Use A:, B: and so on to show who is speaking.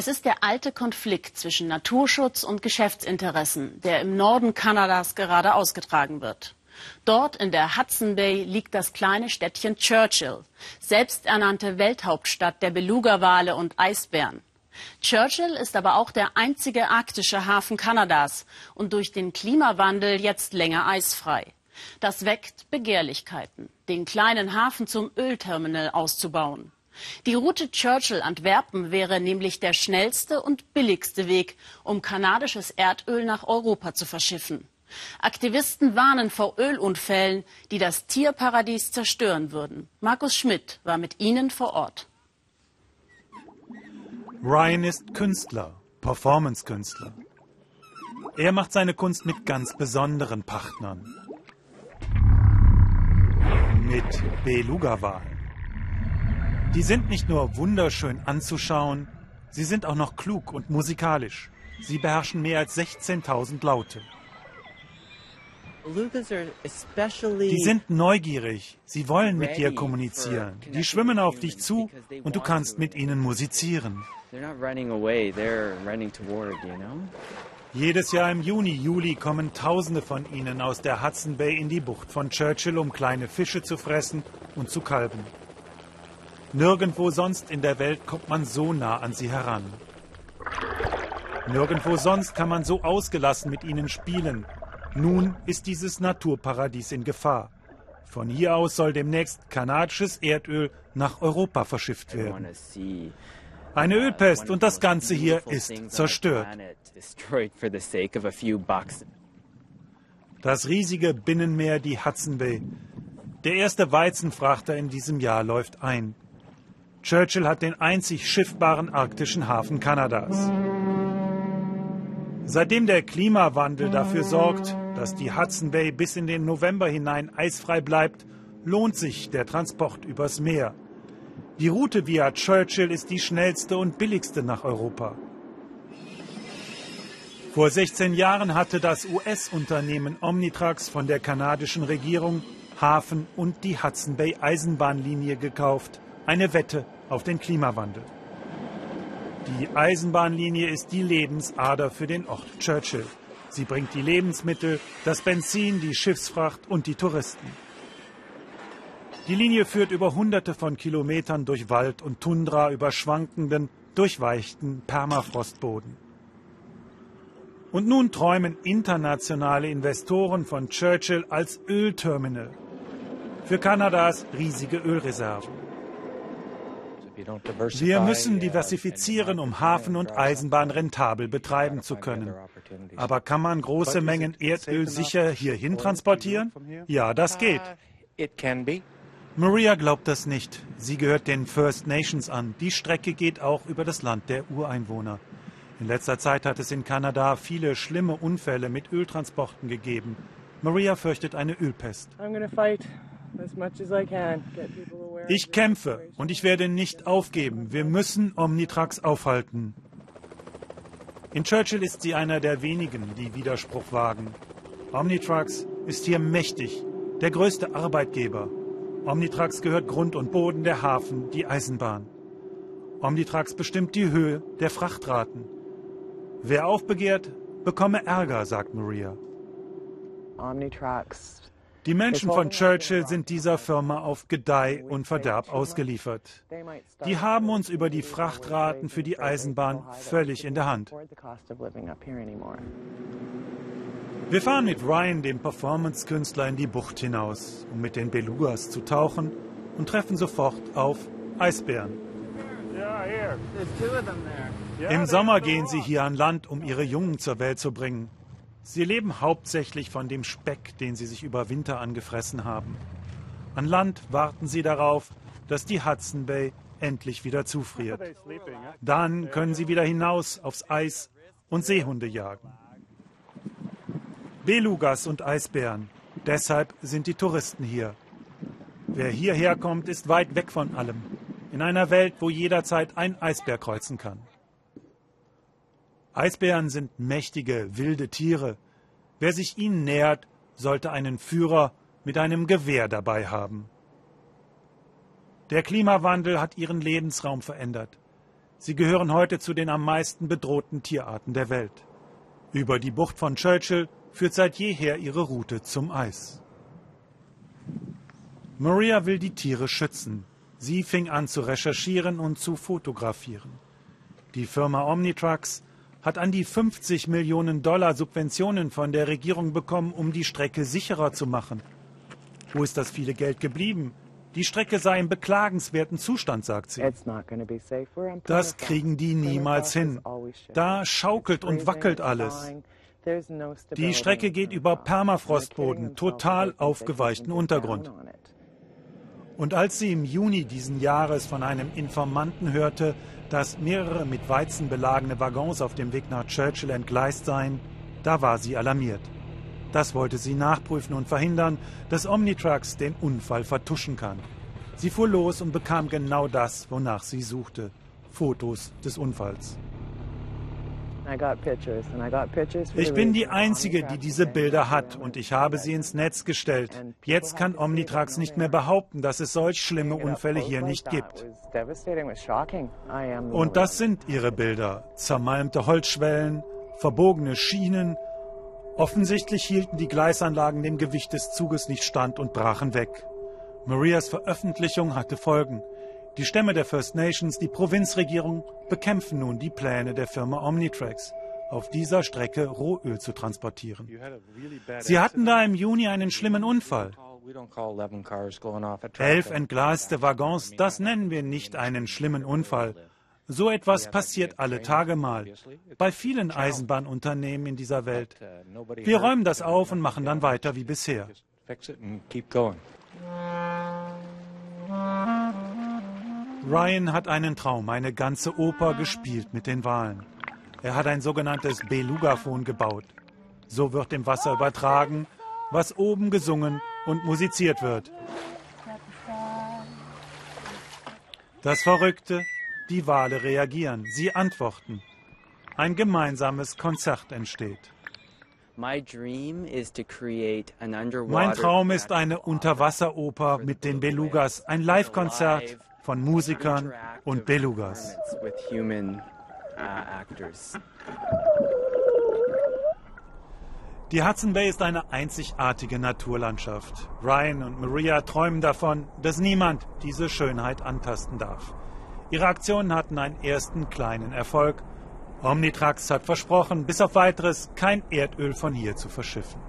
A: Es ist der alte Konflikt zwischen Naturschutz und Geschäftsinteressen, der im Norden Kanadas gerade ausgetragen wird. Dort in der Hudson Bay liegt das kleine Städtchen Churchill, selbsternannte Welthauptstadt der Beluga-Wale und Eisbären. Churchill ist aber auch der einzige arktische Hafen Kanadas und durch den Klimawandel jetzt länger eisfrei. Das weckt Begehrlichkeiten, den kleinen Hafen zum Ölterminal auszubauen. Die Route Churchill-Antwerpen wäre nämlich der schnellste und billigste Weg, um kanadisches Erdöl nach Europa zu verschiffen. Aktivisten warnen vor Ölunfällen, die das Tierparadies zerstören würden. Markus Schmidt war mit ihnen vor Ort.
B: Ryan ist Künstler, Performance-Künstler. Er macht seine Kunst mit ganz besonderen Partnern. Mit Beluga-Walen. Die sind nicht nur wunderschön anzuschauen, sie sind auch noch klug und musikalisch. Sie beherrschen mehr als 16.000 Laute. Die sind neugierig, sie wollen mit dir kommunizieren. Die schwimmen auf dich zu und du kannst mit ihnen musizieren. Jedes Jahr im Juni, Juli kommen Tausende von ihnen aus der Hudson Bay in die Bucht von Churchill, um kleine Fische zu fressen und zu kalben. Nirgendwo sonst in der Welt kommt man so nah an sie heran. Nirgendwo sonst kann man so ausgelassen mit ihnen spielen. Nun ist dieses Naturparadies in Gefahr. Von hier aus soll demnächst kanadisches Erdöl nach Europa verschifft werden. Eine Ölpest und das Ganze hier ist zerstört. Das riesige Binnenmeer, die Hudson Bay. Der erste Weizenfrachter in diesem Jahr läuft ein. Churchill hat den einzig schiffbaren arktischen Hafen Kanadas. Seitdem der Klimawandel dafür sorgt, dass die Hudson Bay bis in den November hinein eisfrei bleibt, lohnt sich der Transport übers Meer. Die Route via Churchill ist die schnellste und billigste nach Europa. Vor 16 Jahren hatte das US-Unternehmen Omnitrax von der kanadischen Regierung Hafen und die Hudson Bay Eisenbahnlinie gekauft. Eine Wette auf den Klimawandel. Die Eisenbahnlinie ist die Lebensader für den Ort Churchill. Sie bringt die Lebensmittel, das Benzin, die Schiffsfracht und die Touristen. Die Linie führt über hunderte von Kilometern durch Wald und Tundra über schwankenden, durchweichten Permafrostboden. Und nun träumen internationale Investoren von Churchill als Ölterminal für Kanadas riesige Ölreserven. Wir müssen diversifizieren, um Hafen und Eisenbahn rentabel betreiben zu können. Aber kann man große Mengen Erdöl sicher hierhin transportieren? Ja, das geht. Maria glaubt das nicht. Sie gehört den First Nations an. Die Strecke geht auch über das Land der Ureinwohner. In letzter Zeit hat es in Kanada viele schlimme Unfälle mit Öltransporten gegeben. Maria fürchtet eine Ölpest. Ich kämpfe und ich werde nicht aufgeben. Wir müssen Omnitrax aufhalten. In Churchill ist sie einer der wenigen, die Widerspruch wagen. Omnitrax ist hier mächtig, der größte Arbeitgeber. Omnitrax gehört Grund und Boden, der Hafen, die Eisenbahn. Omnitrax bestimmt die Höhe der Frachtraten. Wer aufbegehrt, bekomme Ärger, sagt Maria. Omnitrax die Menschen von Churchill sind dieser Firma auf Gedeih und Verderb ausgeliefert. Die haben uns über die Frachtraten für die Eisenbahn völlig in der Hand. Wir fahren mit Ryan, dem Performance-Künstler, in die Bucht hinaus, um mit den Belugas zu tauchen und treffen sofort auf Eisbären. Im Sommer gehen sie hier an Land, um ihre Jungen zur Welt zu bringen. Sie leben hauptsächlich von dem Speck, den sie sich über Winter angefressen haben. An Land warten sie darauf, dass die Hudson Bay endlich wieder zufriert. Dann können sie wieder hinaus aufs Eis und Seehunde jagen. Belugas und Eisbären. Deshalb sind die Touristen hier. Wer hierher kommt, ist weit weg von allem. In einer Welt, wo jederzeit ein Eisbär kreuzen kann. Eisbären sind mächtige, wilde Tiere. Wer sich ihnen nähert, sollte einen Führer mit einem Gewehr dabei haben. Der Klimawandel hat ihren Lebensraum verändert. Sie gehören heute zu den am meisten bedrohten Tierarten der Welt. Über die Bucht von Churchill führt seit jeher ihre Route zum Eis. Maria will die Tiere schützen. Sie fing an zu recherchieren und zu fotografieren. Die Firma Omnitrucks hat an die 50 Millionen Dollar Subventionen von der Regierung bekommen, um die Strecke sicherer zu machen. Wo ist das viele Geld geblieben? Die Strecke sei im beklagenswerten Zustand, sagt sie. Das kriegen die niemals hin. Da schaukelt und wackelt alles. Die Strecke geht über Permafrostboden, total aufgeweichten Untergrund. Und als sie im Juni diesen Jahres von einem Informanten hörte, dass mehrere mit Weizen belagene Waggons auf dem Weg nach Churchill entgleist seien, da war sie alarmiert. Das wollte sie nachprüfen und verhindern, dass Omnitrucks den Unfall vertuschen kann. Sie fuhr los und bekam genau das, wonach sie suchte. Fotos des Unfalls. Ich bin die Einzige, die diese Bilder hat und ich habe sie ins Netz gestellt. Jetzt kann Omnitrax nicht mehr behaupten, dass es solch schlimme Unfälle hier nicht gibt. Und das sind ihre Bilder. Zermalmte Holzschwellen, verbogene Schienen, Offensichtlich hielten die Gleisanlagen dem Gewicht des Zuges nicht stand und brachen weg. Marias Veröffentlichung hatte Folgen. Die Stämme der First Nations, die Provinzregierung bekämpfen nun die Pläne der Firma Omnitrax, auf dieser Strecke Rohöl zu transportieren. Sie hatten da im Juni einen schlimmen Unfall. Elf entglaste Waggons, das nennen wir nicht einen schlimmen Unfall. So etwas passiert alle Tage mal. Bei vielen Eisenbahnunternehmen in dieser Welt. Wir räumen das auf und machen dann weiter wie bisher. Ryan hat einen Traum, eine ganze Oper gespielt mit den Walen. Er hat ein sogenanntes Belugaphon gebaut. So wird im Wasser übertragen, was oben gesungen und musiziert wird. Das Verrückte, die Wale reagieren, sie antworten. Ein gemeinsames Konzert entsteht. Mein Traum ist eine Unterwasseroper mit den Belugas, ein Live-Konzert von Musikern und Belugas. Die Hudson Bay ist eine einzigartige Naturlandschaft. Ryan und Maria träumen davon, dass niemand diese Schönheit antasten darf. Ihre Aktionen hatten einen ersten kleinen Erfolg. Omnitrax hat versprochen, bis auf weiteres kein Erdöl von hier zu verschiffen.